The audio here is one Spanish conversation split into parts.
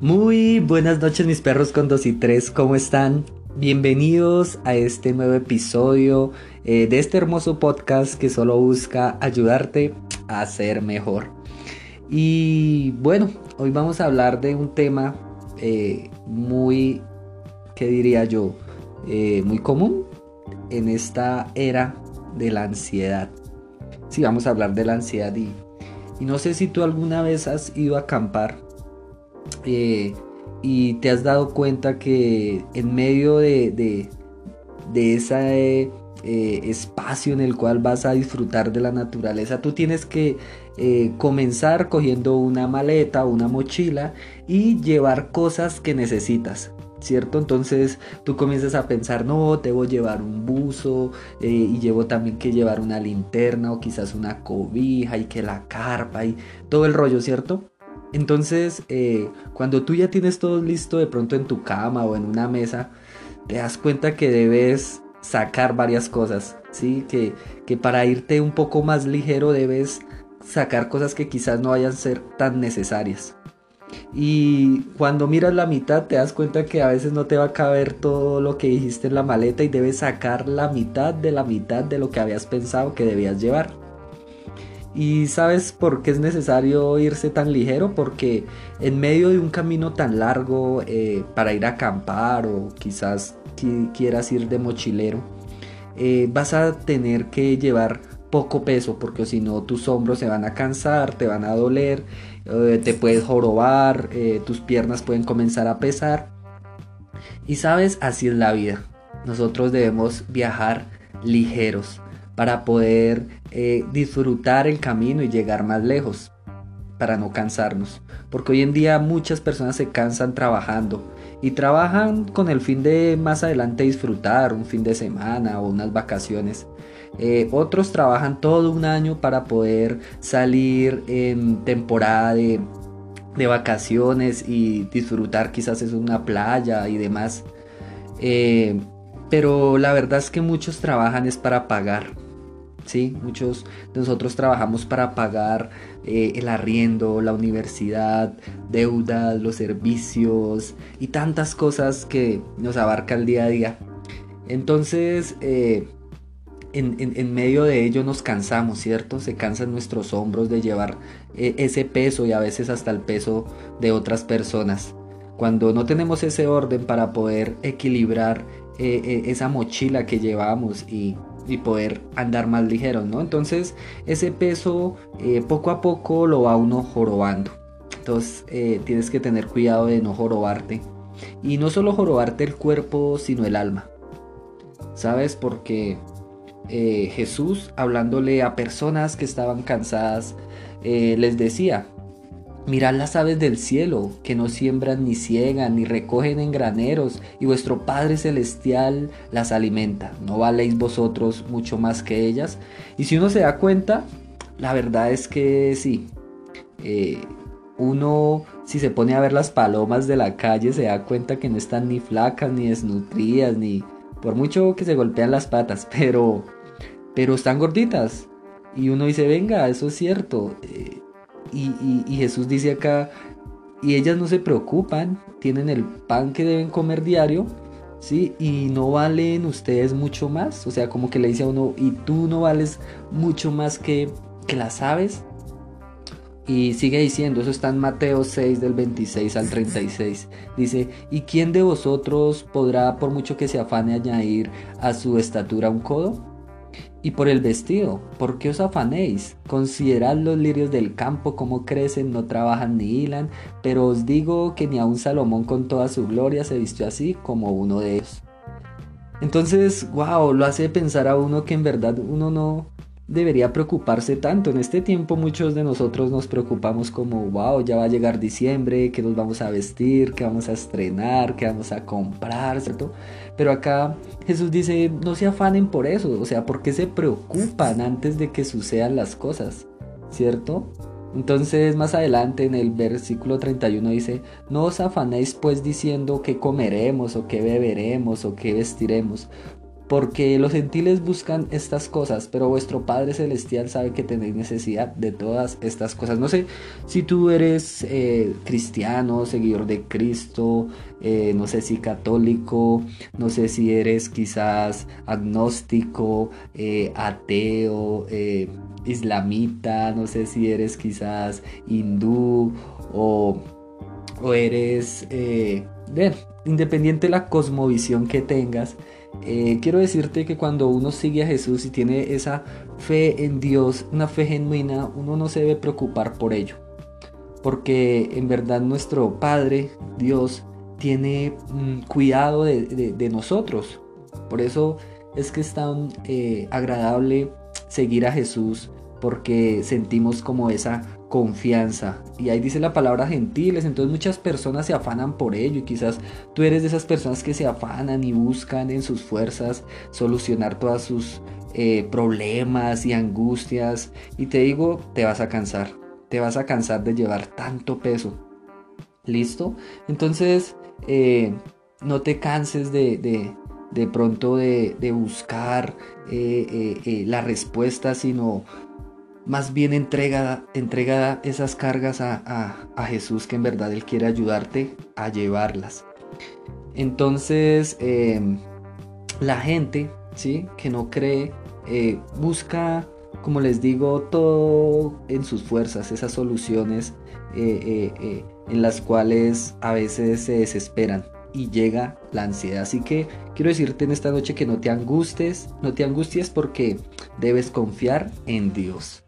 Muy buenas noches mis perros con 2 y 3, ¿cómo están? Bienvenidos a este nuevo episodio eh, de este hermoso podcast que solo busca ayudarte a ser mejor. Y bueno, hoy vamos a hablar de un tema eh, muy, ¿qué diría yo? Eh, muy común en esta era de la ansiedad. Sí, vamos a hablar de la ansiedad y, y no sé si tú alguna vez has ido a acampar eh, y te has dado cuenta que en medio de, de, ese eh, espacio en el cual vas a disfrutar de la naturaleza, tú tienes que eh, comenzar cogiendo una maleta, una mochila y llevar cosas que necesitas. ¿Cierto? Entonces tú comienzas a pensar, no, debo llevar un buzo y llevo también que llevar una linterna o quizás una cobija y que la carpa y todo el rollo, ¿cierto? Entonces, eh, cuando tú ya tienes todo listo de pronto en tu cama o en una mesa, te das cuenta que debes sacar varias cosas, ¿sí? Que, que para irte un poco más ligero debes sacar cosas que quizás no vayan a ser tan necesarias. Y cuando miras la mitad te das cuenta que a veces no te va a caber todo lo que dijiste en la maleta y debes sacar la mitad de la mitad de lo que habías pensado que debías llevar. ¿Y sabes por qué es necesario irse tan ligero? Porque en medio de un camino tan largo eh, para ir a acampar o quizás quieras ir de mochilero, eh, vas a tener que llevar poco peso porque si no tus hombros se van a cansar, te van a doler, eh, te puedes jorobar, tus piernas pueden comenzar a pesar. Y sabes, así es la vida. Nosotros debemos viajar ligeros para poder eh, disfrutar el camino y llegar más lejos, para no cansarnos. Porque hoy en día muchas personas se cansan trabajando y trabajan con el fin de más adelante disfrutar un fin de semana o unas vacaciones. Eh, otros trabajan todo un año para poder salir en temporada de, vacaciones y disfrutar quizás es una playa y demás. Eh, pero la verdad es que muchos trabajan es para pagar ¿sí? Muchos de nosotros trabajamos para pagar eh, el arriendo, la universidad, deudas, los servicios y tantas cosas que nos abarca el día a día. Entonces, eh, en, medio de ello nos cansamos, ¿cierto? Se cansan nuestros hombros de llevar eh, ese peso y a veces hasta el peso de otras personas. Cuando no tenemos ese orden para poder equilibrar esa mochila que llevamos y y poder andar más ligero, ¿no? Entonces ese peso eh, poco a poco lo va uno jorobando. Entonces eh, tienes que tener cuidado de no jorobarte. Y no solo jorobarte el cuerpo, sino el alma. ¿Sabes? Porque eh, Jesús, hablándole a personas que estaban cansadas, les decía, Mirad las aves del cielo, que no siembran ni ciegan ni recogen en graneros, y vuestro Padre Celestial las alimenta. ¿No valéis vosotros mucho más que ellas? Y si uno se da cuenta, la verdad es que sí. Eh, uno, si se pone a ver las palomas de la calle, se da cuenta que no están ni flacas, ni desnutridas, ni por mucho que se golpean las patas, pero, pero están gorditas. Y uno dice, venga, eso es cierto. Eh, y, Jesús dice acá, y ellas no se preocupan, tienen el pan que deben comer diario, ¿sí? Y no valen ustedes mucho más, o sea, como que le dice a uno, y tú no vales mucho más que, que las aves. Y sigue diciendo, eso está en Mateo 6 del 26 al 36. Dice, ¿y quién de vosotros podrá, por mucho que se afane, añadir a su estatura un codo? Y por el vestido, ¿por qué os afanéis? Considerad los lirios del campo, cómo crecen, no trabajan ni hilan, pero os digo que ni aun Salomón con toda su gloria se vistió así como uno de ellos. Entonces, wow, lo hace pensar a uno que en verdad uno no, debería preocuparse tanto. En este tiempo muchos de nosotros nos preocupamos como, wow, ya va a llegar diciembre, que nos vamos a vestir, que vamos a estrenar, que vamos a comprar, ¿cierto? Pero acá Jesús dice, no se afanen por eso, o sea, ¿por qué se preocupan antes de que sucedan las cosas? ¿Cierto? Entonces más adelante en el versículo 31 dice, no os afanéis pues diciendo qué comeremos o qué beberemos o qué vestiremos, porque los gentiles buscan estas cosas, pero vuestro Padre Celestial sabe que tenéis necesidad de todas estas cosas. No sé si tú eres eh, cristiano, seguidor de Cristo, eh, no sé si católico, no sé si eres quizás agnóstico, eh, ateo, islamita, no sé si eres quizás hindú o, o eres... independiente de la cosmovisión que tengas, eh, quiero decirte que cuando uno sigue a Jesús y tiene esa fe en Dios, una fe genuina, uno no se debe preocupar por ello. Porque en verdad nuestro Padre, Dios, tiene mm, cuidado de, nosotros. Por eso es que es tan eh, agradable seguir a Jesús, porque sentimos como esa confianza. Y ahí dice la palabra gentiles, entonces muchas personas se afanan por ello y quizás tú eres de esas personas que se afanan y buscan en sus fuerzas solucionar todas sus eh, problemas y angustias. Y te digo, te vas a cansar, te vas a cansar de llevar tanto peso. ¿Listo? Entonces, eh, no te canses de, de, pronto de, buscar eh, la respuesta, sino más bien entrega, esas cargas a, Jesús que en verdad Él quiere ayudarte a llevarlas. Entonces, em, la gente ¿sí? que no cree eh, busca, como les digo, todo en sus fuerzas, esas soluciones eh, eh, en las cuales a veces se desesperan y llega la ansiedad. Así que quiero decirte en esta noche que no te angusties, no te angusties porque debes confiar en Dios.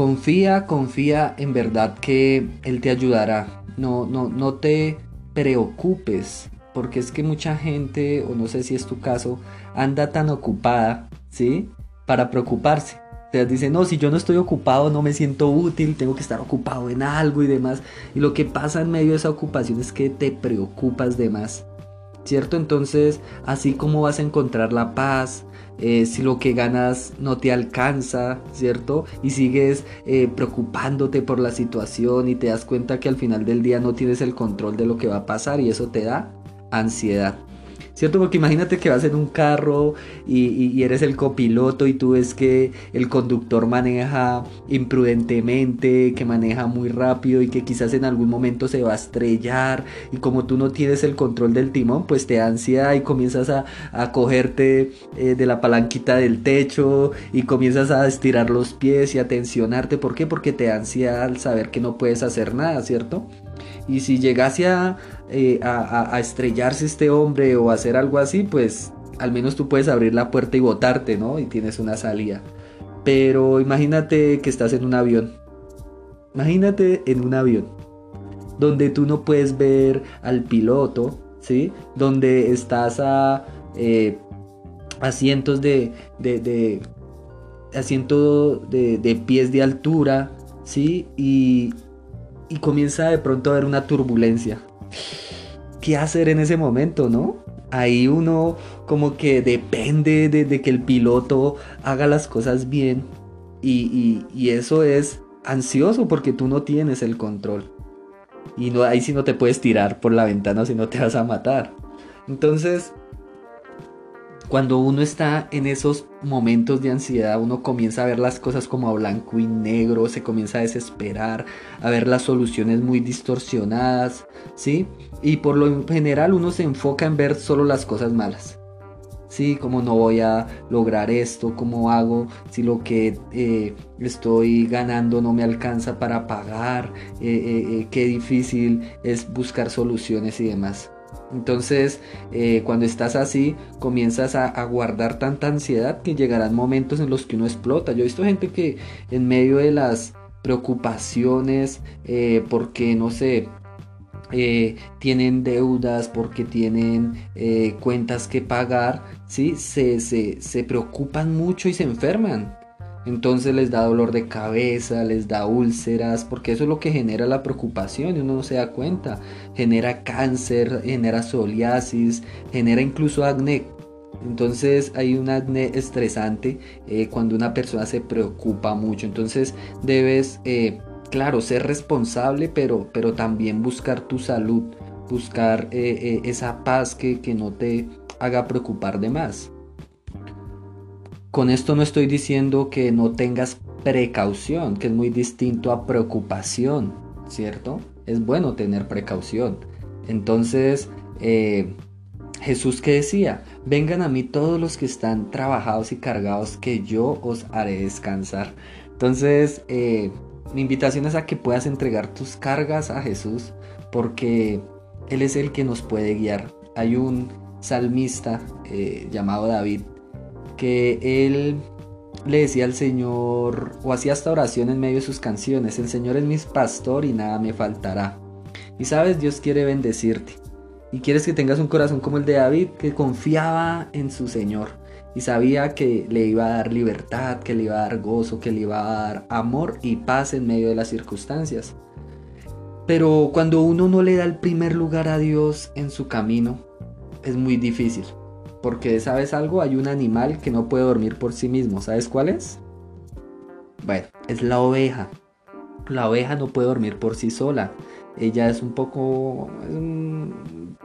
Confía, confía en verdad que Él te ayudará. No, no, no te preocupes, porque es que mucha gente, o no sé si es tu caso, anda tan ocupada, ¿sí? Para preocuparse. Te dice, no, si yo no estoy ocupado, no me siento útil, tengo que estar ocupado en algo y demás. Y lo que pasa en medio de esa ocupación es que te preocupas de más. ¿Cierto? Entonces, así como vas a encontrar la paz, eh, si lo que ganas no te alcanza, ¿cierto? Y sigues eh, preocupándote por la situación y te das cuenta que al final del día no tienes el control de lo que va a pasar y eso te da ansiedad. ¿Cierto? Porque imagínate que vas en un carro y, eres el copiloto y tú ves que el conductor maneja imprudentemente, que maneja muy rápido y que quizás en algún momento se va a estrellar y como tú no tienes el control del timón, pues te ansia y comienzas a, cogerte eh, de la palanquita del techo y comienzas a estirar los pies y a tensionarte. ¿Por qué? Porque te ansia al saber que no puedes hacer nada, ¿cierto? Y si llegase eh, a, a, estrellarse este hombre o hacer algo así, pues al menos tú puedes abrir la puerta y botarte, ¿no? Y tienes una salida. Pero imagínate que estás en un avión. Imagínate en un avión. Donde tú no puedes ver al piloto, ¿sí? Donde estás a, eh, cientos de, de, de de, de, pies de altura, ¿sí? Y, y comienza de pronto a haber una turbulencia. ¿Qué hacer en ese momento, no? Ahí uno como que depende de, que el piloto haga las cosas bien y, eso es ansioso porque tú no tienes el control. Y no, ahí sí no te puedes tirar por la ventana si no te vas a matar. Entonces, cuando uno está en esos momentos de ansiedad, uno comienza a ver las cosas como a blanco y negro, se comienza a desesperar, a ver las soluciones muy distorsionadas, ¿sí? Y por lo general uno se enfoca en ver solo las cosas malas. Sí, como no voy a lograr esto, cómo hago si lo que eh, estoy ganando no me alcanza para pagar, eh, eh, qué difícil es buscar soluciones y demás. Entonces, eh, cuando estás así, comienzas a, guardar tanta ansiedad que llegarán momentos en los que uno explota. Yo he visto gente que en medio de las preocupaciones, eh, porque no sé, eh, tienen deudas, porque tienen cuentas que pagar, ¿sí? se, se preocupan mucho y se enferman. Entonces les da dolor de cabeza, les da úlceras, porque eso es lo que genera la preocupación y uno no se da cuenta. Genera cáncer, genera psoriasis, genera incluso acné. Entonces hay un acné estresante eh, cuando una persona se preocupa mucho. Entonces debes, eh, claro, ser responsable, pero, pero también buscar tu salud, buscar eh, esa paz que, que no te haga preocupar de más. Con esto no estoy diciendo que no tengas precaución, que es muy distinto a preocupación, ¿cierto? Es bueno tener precaución. Entonces, eh, Jesús que decía, vengan a mí todos los que están trabajados y cargados, que yo os haré descansar. Entonces, eh, mi invitación es a que puedas entregar tus cargas a Jesús, porque Él es el que nos puede guiar. Hay un salmista eh, llamado David que él le decía al Señor, o hacía esta oración en medio de sus canciones, el Señor es mi pastor y nada me faltará. Y sabes, Dios quiere bendecirte. Y quieres que tengas un corazón como el de David, que confiaba en su Señor y sabía que le iba a dar libertad, que le iba a dar gozo, que le iba a dar amor y paz en medio de las circunstancias. Pero cuando uno no le da el primer lugar a Dios en su camino, es muy difícil. Porque, ¿sabes algo? Hay un animal que no puede dormir por sí mismo. ¿Sabes cuál es? Bueno, es la oveja. La oveja no puede dormir por sí sola. Ella es un poco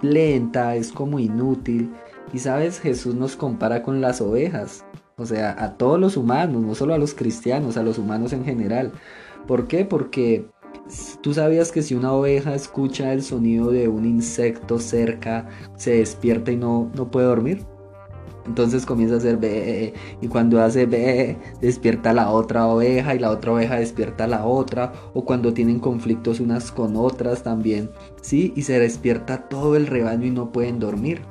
lenta, es como inútil. Y sabes, Jesús nos compara con las ovejas. O sea, a todos los humanos, no solo a los cristianos, a los humanos en general. ¿Por qué? Porque tú sabías que si una oveja escucha el sonido de un insecto cerca, se despierta y no, no puede dormir. Entonces comienza a hacer be y cuando hace be despierta la otra oveja y la otra oveja despierta la otra o cuando tienen conflictos unas con otras también, ¿sí? Y se despierta todo el rebaño y no pueden dormir.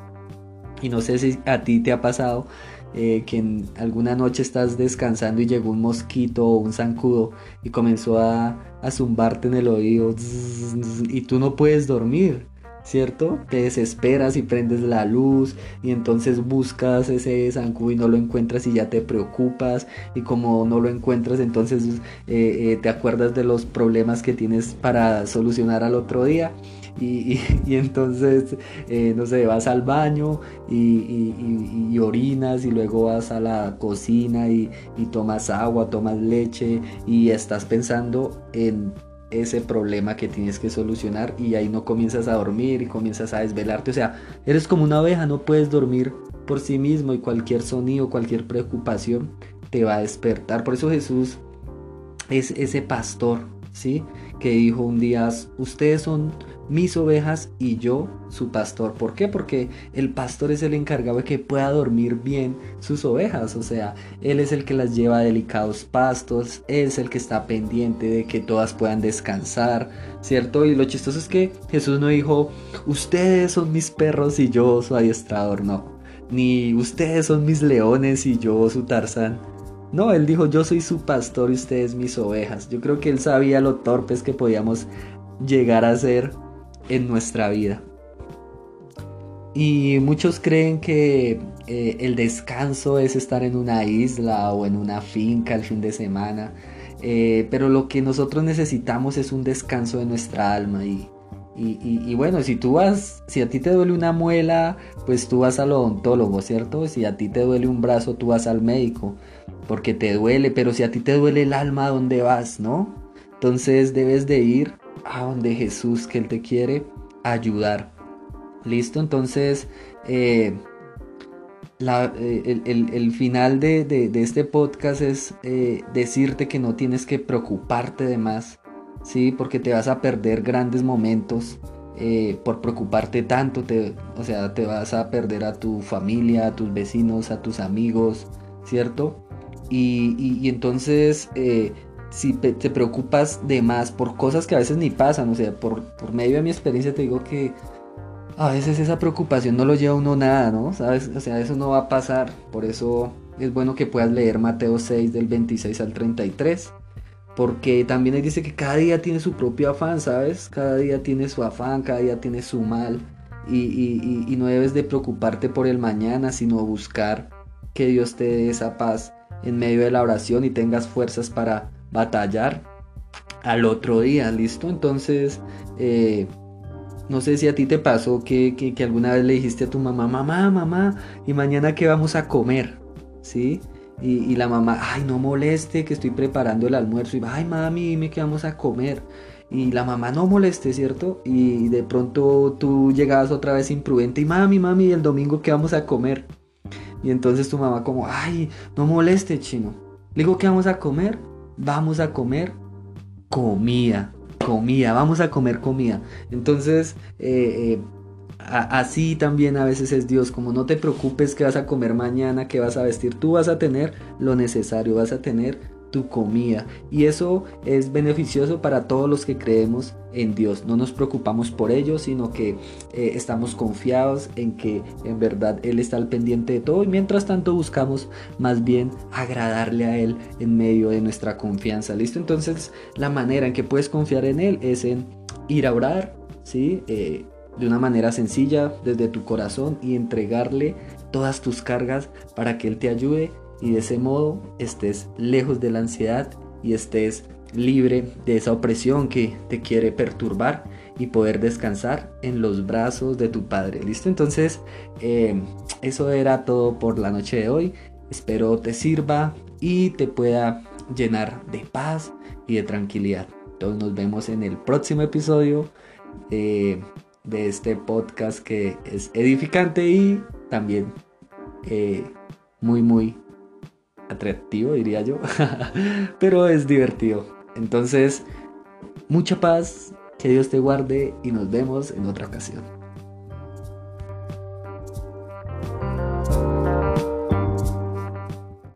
Y no sé si a ti te ha pasado eh, que en alguna noche estás descansando y llegó un mosquito o un zancudo y comenzó a, zumbarte en el oído y tú no puedes dormir. ¿cierto? Te desesperas y prendes la luz y entonces buscas ese zancudo y no lo encuentras y ya te preocupas y como no lo encuentras entonces eh, eh, te acuerdas de los problemas que tienes para solucionar al otro día y, entonces, eh, no sé, vas al baño y, orinas y luego vas a la cocina y, tomas agua, tomas leche y estás pensando en ese problema que tienes que solucionar y ahí no comienzas a dormir y comienzas a desvelarte. O sea, eres como una abeja, no puedes dormir por sí mismo y cualquier sonido, cualquier preocupación te va a despertar. Por eso Jesús es ese pastor, ¿sí? Que dijo un día, ustedes son mis ovejas y yo su pastor. ¿Por qué? Porque el pastor es el encargado de que pueda dormir bien sus ovejas. O sea, él es el que las lleva a delicados pastos, es el que está pendiente de que todas puedan descansar, ¿cierto? Y lo chistoso es que Jesús no dijo, ustedes son mis perros y yo su adiestrador, no. Ni ustedes son mis leones y yo su tarzán. No, él dijo, yo soy su pastor y ustedes mis ovejas. Yo creo que él sabía lo torpes que podíamos llegar a ser en nuestra vida. Y muchos creen que eh, el descanso es estar en una isla o en una finca el fin de semana. Eh, pero lo que nosotros necesitamos es un descanso de nuestra alma. Y, y, bueno, si tú vas, si a ti te duele una muela, pues tú vas al odontólogo, ¿cierto? Si a ti te duele un brazo, tú vas al médico, porque te duele. Pero si a ti te duele el alma, ¿a dónde vas, no? Entonces debes de ir a donde Jesús, que Él te quiere ayudar. ¿Listo? Entonces, eh, eh, el, final de, este podcast es eh, decirte que no tienes que preocuparte de más, ¿sí? Porque te vas a perder grandes momentos por preocuparte tanto, te, o sea, te vas a perder a tu familia, a tus vecinos, a tus amigos, ¿cierto? Y, entonces si te preocupas de más por cosas que a veces ni pasan, o sea, por, medio de mi experiencia te digo que a veces esa preocupación no lo lleva uno nada, ¿no? ¿Sabes? O sea, eso no va a pasar, por eso es bueno que puedas leer Mateo 6 del 26 al 33. Porque también ahí dice que cada día tiene su propio afán, ¿sabes? Cada día tiene su afán, cada día tiene su mal. Y, no debes de preocuparte por el mañana, sino buscar que Dios te dé esa paz en medio de la oración y tengas fuerzas para batallar al otro día, ¿listo? Entonces, eh, no sé si a ti te pasó que, alguna vez le dijiste a tu mamá, mamá, mamá, y mañana qué vamos a comer, ¿sí? Y, la mamá, ay, no moleste, que estoy preparando el almuerzo. Y va, ay, mami, dime qué vamos a comer. y la mamá no moleste, ¿cierto? Y de pronto tú llegabas otra vez imprudente y mami, mami, el domingo qué vamos a comer. Y entonces tu mamá como, ay, no moleste, chino. Le digo, ¿qué vamos a comer? Vamos a comer comida, comida, vamos a comer comida. Entonces, eh, eh, así también a veces es Dios, como no te preocupes que vas a comer mañana, que vas a vestir, tú vas a tener lo necesario, vas a tener tu comida. Y eso es beneficioso para todos los que creemos en Dios. No nos preocupamos por ello, sino que eh, estamos confiados en que en verdad Él está al pendiente de todo. Y mientras tanto buscamos más bien agradarle a Él en medio de nuestra confianza. ¿Listo? Entonces la manera en que puedes confiar en Él es en ir a orar, ¿sí? Eh, de una manera sencilla desde tu corazón y entregarle todas tus cargas para que Él te ayude y de ese modo estés lejos de la ansiedad y estés libre de esa opresión que te quiere perturbar y poder descansar en los brazos de tu Padre. ¿Listo? Entonces, eh, eso era todo por la noche de hoy. Espero te sirva y te pueda llenar de paz y de tranquilidad. Entonces nos vemos en el próximo episodio de este podcast que es edificante y también eh, muy, muy atractivo, diría yo, pero es divertido. Entonces, mucha paz, que Dios te guarde y nos vemos en otra ocasión.